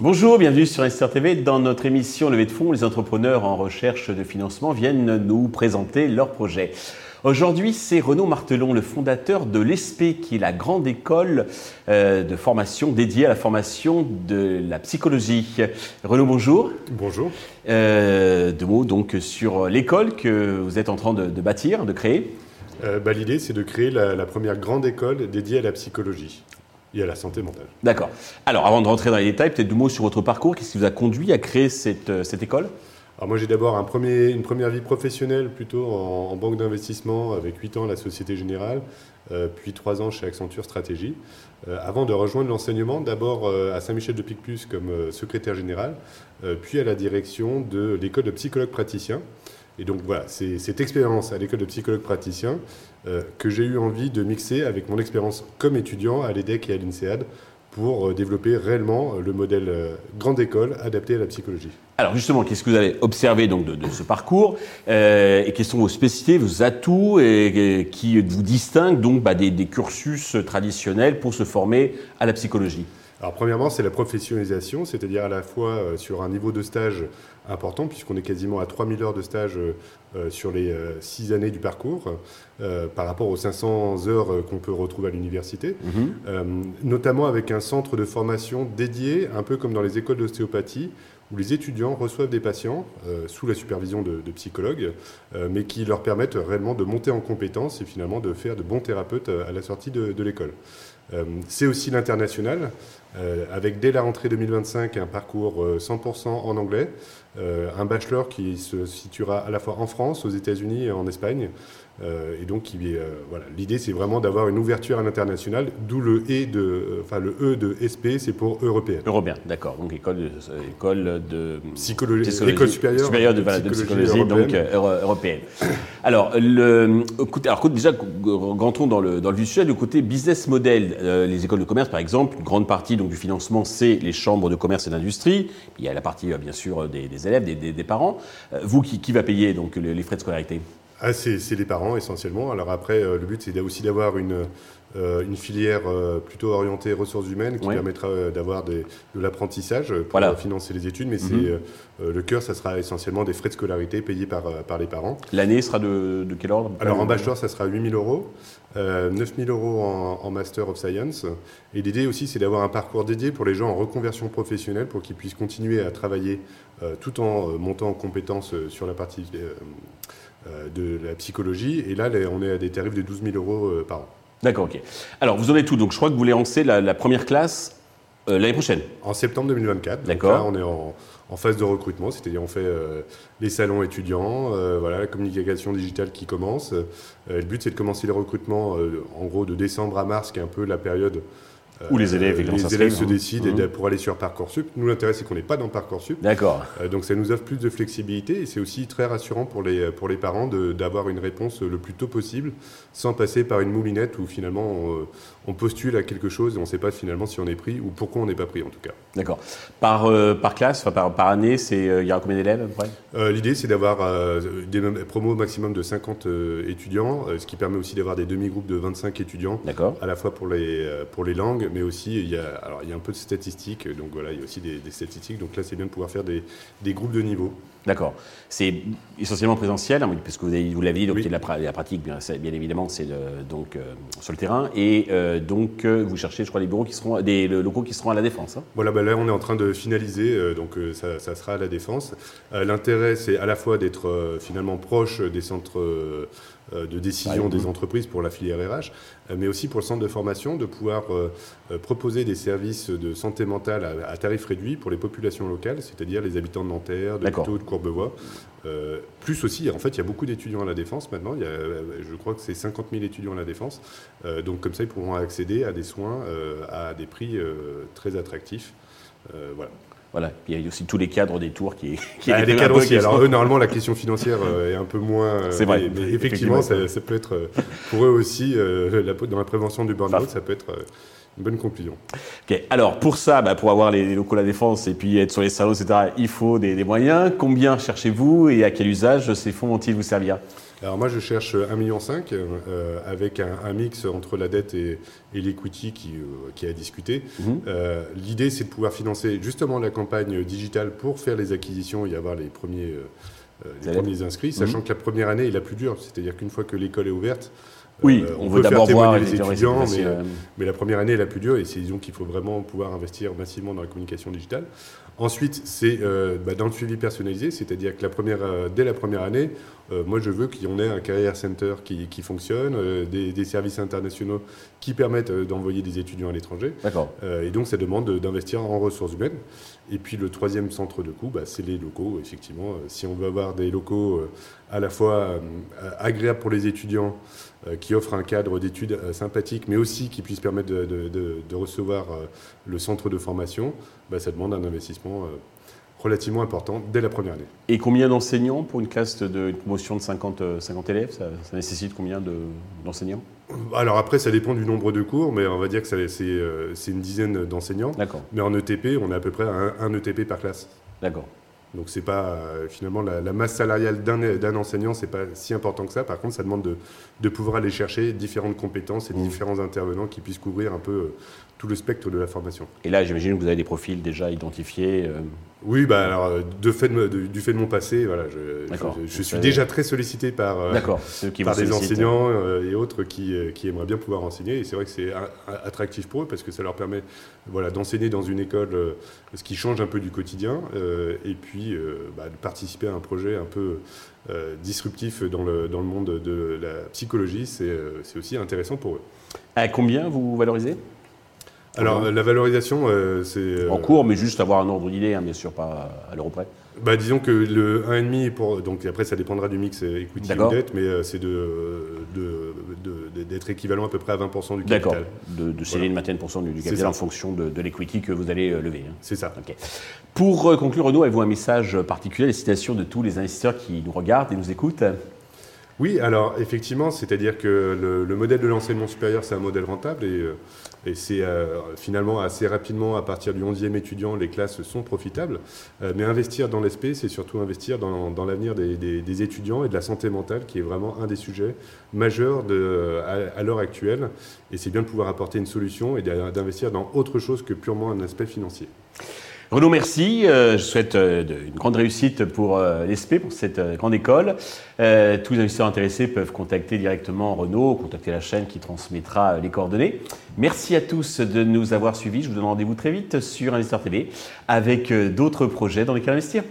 Bonjour, bienvenue sur Investor TV. Dans notre émission Levée de fonds, les entrepreneurs en recherche de financement viennent nous présenter leurs projets. Aujourd'hui, c'est Renaud Martelon, le fondateur de l'ESP, qui est la grande école euh, de formation dédiée à la formation de la psychologie. Renaud, bonjour. Bonjour. Euh, deux mots donc sur l'école que vous êtes en train de, bâtir, de créer. Euh, bah, l'idée, c'est de créer la, la première grande école dédiée à la psychologie et à la santé mentale. D'accord. Alors, avant de rentrer dans les détails, peut-être deux mots sur votre parcours. Qu'est-ce qui vous a conduit à créer cette, cette école? Alors moi j'ai d'abord une première vie professionnelle plutôt en, banque d'investissement avec 8 ans à la Société Générale, euh, puis 3 ans chez Accenture Stratégie, euh, avant de rejoindre l'enseignement d'abord à Saint-Michel de Picpus comme secrétaire général, puis à la direction de l'école de psychologue praticien. Et donc voilà, c'est cette expérience à l'école de psychologue praticien euh, que j'ai eu envie de mixer avec mon expérience comme étudiant à l'EDEC et à l'INSEAD pour euh, développer réellement euh, le modèle grande école adapté à la psychologie. Alors justement, qu'est-ce que vous avez observé donc de, ce parcours et quelles sont vos spécificités, vos atouts qui vous distinguent donc bah, des cursus traditionnels pour se former à la psychologie? Alors premièrement, c'est la professionnalisation, c'est-à-dire à la fois euh, sur un niveau de stage important, puisqu'on est quasiment à 3000 heures de stage euh, euh, sur les 6 années du parcours, par rapport aux 500 heures qu'on peut retrouver à l'université, mhm. notamment avec un centre de formation dédié, un peu comme dans les écoles d'ostéopathie, où les étudiants reçoivent des patients sous la supervision de, psychologues, mais qui leur permettent réellement de monter en compétences et finalement de faire de bons thérapeutes à la sortie de l'école. c'est aussi l'international. Euh, avec dès la rentrée 2025 un parcours 100% euh, en anglais, euh, un bachelor qui se situera à la fois en France, aux États-Unis et en Espagne, euh, et donc, euh, voilà, l'idée, c'est vraiment d'avoir une ouverture à l'international, d'où le E de, euh, enfin le E de SP, c'est pour européen. Européen, d'accord. Donc école école de psychologie, école supérieure, de, psychologie, donc européenne. alors, le, alors déjà, rentrons dans le dans le sujet, le côté business model. les écoles de commerce, par exemple, une grande partie donc du financement, c'est les chambres de commerce et d'industrie. Il y a la partie bien sûr des, élèves, des, parents. vous, qui, qui va payer donc les frais de scolarité? Ah, c'est les parents essentiellement. Alors après, euh, le but c'est aussi d'avoir une, euh, une filière euh, plutôt orientée ressources humaines qui permettra d'avoir de l'apprentissage pour financer les études. Mais c'est mhm. le cœur, ça sera essentiellement des frais de scolarité payés par, par les parents. L'année sera de, de, quel ordre? Alors en bachelor, ça sera 8 000 euros. 9 000 euros en, en, Master of Science. Et l'idée aussi, c'est d'avoir un parcours dédié pour les gens en reconversion professionnelle pour qu'ils puissent continuer à travailler tout en montant en compétences sur la partie de la psychologie. Et là, on est à des tarifs de 12 000 euros euh, par an. D'accord, ok. Alors, vous en êtes tout. Donc, je crois que vous voulez lancer la, première classe euh, l'année prochaine. En septembre 2024. D'accord. On est en, phase de recrutement, c'est-à-dire on fait les salons étudiants, voilà, la communication digitale qui commence. le but, c'est de commencer les recrutements, en gros, de décembre à mars, qui est un peu la période où les élèves, les élèves se décident mmh. pour aller sur Parcoursup. Nous, l'intérêt, c'est qu'on n'est pas dans Parcoursup. D'accord. Euh, donc, ça nous offre plus de flexibilité et c'est aussi très rassurant pour les, pour les parents d'avoir une réponse le plus tôt possible sans passer par une moulinette où finalement on, postule à quelque chose et on ne sait pas finalement si on est pris ou pourquoi on n'est pas pris en tout cas. D'accord. Par, euh, par classe, par, par année, euh, il y a combien d'élèves L'idée, c'est d'avoir des promos maximum de 50 étudiants, ce qui permet aussi d'avoir des demi-groupes de 25 étudiants, à la fois pour les, pour les langues mais aussi il y a, alors, il y a un peu de statistiques, donc voilà, il y a aussi des, statistiques, donc là c'est bien de pouvoir faire des, des groupes de niveau. D'accord. C'est essentiellement présentiel, hein, parce que vous, l'avez dit, donc la, la, pratique, bien, bien évidemment, c'est donc euh, sur le terrain, et euh, donc euh, vous cherchez, je crois, les bureaux qui seront, des locaux qui seront à la défense. Hein. Voilà, bah là on est en train de finaliser, donc ça, ça, sera à la défense. L'intérêt, c'est à la fois d'être finalement proche des centres euh, de décision des entreprises pour la filière RH, euh, mais aussi pour le centre de formation, de pouvoir euh, proposer des services de santé mentale à, tarif réduit pour les populations locales, c'est-à-dire les habitants de Nanterre, de Puteaux, de Courbevoie. Plus aussi, en fait, il y a beaucoup d'étudiants à la Défense maintenant. Il y a, je crois que c'est 50 000 étudiants à la Défense. donc comme ça, ils pourront accéder à des soins à des prix très attractifs. voilà. Voilà. il y a aussi tous les cadres des tours qui. qui ah, les cadres aussi. Alors eux, normalement, la question financière euh, est un peu moins. Euh, c'est vrai. Mais, effectivement, ça, peut être euh, pour eux aussi la, dans la prévention du burn-out, ça peut être Une bonne conclusion. Ok. Alors pour ça, bah, pour avoir les locaux à la défense et puis être sur les salons, etc., il faut des, moyens. Combien cherchez-vous et à quel usage ces fonds vont-ils vous servir? Alors moi je cherche 1,5 million euh, avec un, mix entre la dette et, l'equity qui, euh, qui, a discuté. Mhm. Euh, l'idée c'est de pouvoir financer justement la campagne digitale pour faire les acquisitions et avoir les premiers, les premiers inscrits, sachant mhm. que la première année est la plus dure, c'est-à-dire qu'une fois que l'école est ouverte, oui, on, on veut d'abord voir les étudiants, mais, mais, la première année est la plus dure et c'est disons qu'il faut vraiment pouvoir investir massivement dans la communication digitale. Ensuite, c'est euh, bah, dans le suivi personnalisé, c'est-à-dire que la première, euh, dès la première année, euh, moi je veux qu'il y en ait un career center qui, fonctionne, des, services internationaux qui permettent d'envoyer des étudiants à l'étranger. D'accord. et donc ça demande d'investir en ressources humaines. Et puis le troisième centre de coût, bah, c'est les locaux. Effectivement, si on veut avoir des locaux à la fois agréables pour les étudiants, qui offrent un cadre d'études sympathique, mais aussi qui puissent permettre de, recevoir le centre de formation, bah, ça demande un investissement euh, relativement important dès la première année. Et combien d'enseignants pour une classe de promotion de 50, 50 euh, élèves ça, nécessite combien d'enseignants? Alors après, ça dépend du nombre de cours, mais on va dire que euh, c'est une dizaine d'enseignants. D'accord. Mais en ETP, on a à peu près un, un ETP par classe. D'accord. Donc c'est pas euh, finalement la, masse salariale d'un enseignant, c'est pas si important que ça. Par contre, ça demande de, de pouvoir aller chercher différentes compétences et mmh. différents intervenants qui puissent couvrir un peu euh, tout le spectre de la formation. Et là, j'imagine que vous avez des profils déjà identifiés. Euh, oui, bah alors de fait du fait de mon passé, voilà, je, je, suis déjà très sollicité par, par des enseignants et autres qui, qui, aimeraient bien pouvoir enseigner. Et c'est vrai que c'est attractif pour eux parce que ça leur permet voilà, d'enseigner dans une école, ce qui change un peu du quotidien, et puis bah, de participer à un projet un peu disruptif dans le, dans le monde de la psychologie. C'est aussi intéressant pour eux. À combien vous valorisez? Alors, la valorisation, euh, c'est. Euh, en cours, mais juste avoir un ordre d'idée, hein, bien sûr, pas à l'euro près. Bah, disons que le 1,5 pour. Donc après, ça dépendra du mix equity ou dette, mais euh, c'est de, d'être équivalent à peu près à 20% du capital. D'accord, de, de sceller une vingtaine du, du capital en fonction de, l'equity que vous allez lever. Hein. C'est ça. Pour conclure, Renaud, avez-vous un message particulier, les citations de tous les investisseurs qui nous regardent et nous écoutent? Oui, alors effectivement, c'est-à-dire que le, modèle de l'enseignement supérieur, c'est un modèle rentable et, euh, c'est euh, finalement assez rapidement, à partir du 11e étudiant, les classes sont profitables. Euh, mais investir dans l'ESP, c'est surtout investir dans, l'avenir des, étudiants et de la santé mentale, qui est vraiment un des sujets majeurs de, à, l'heure actuelle. Et c'est bien de pouvoir apporter une solution et d'investir dans autre chose que purement un aspect financier. Renaud, merci. Euh, je souhaite euh, une grande réussite pour euh, l'ESP, pour cette grande école. tous les investisseurs intéressés peuvent contacter directement Renaud, contacter la chaîne qui transmettra les coordonnées. Merci à tous de nous avoir suivis. Je vous donne rendez-vous très vite sur Investeur TV avec d'autres projets dans lesquels investir.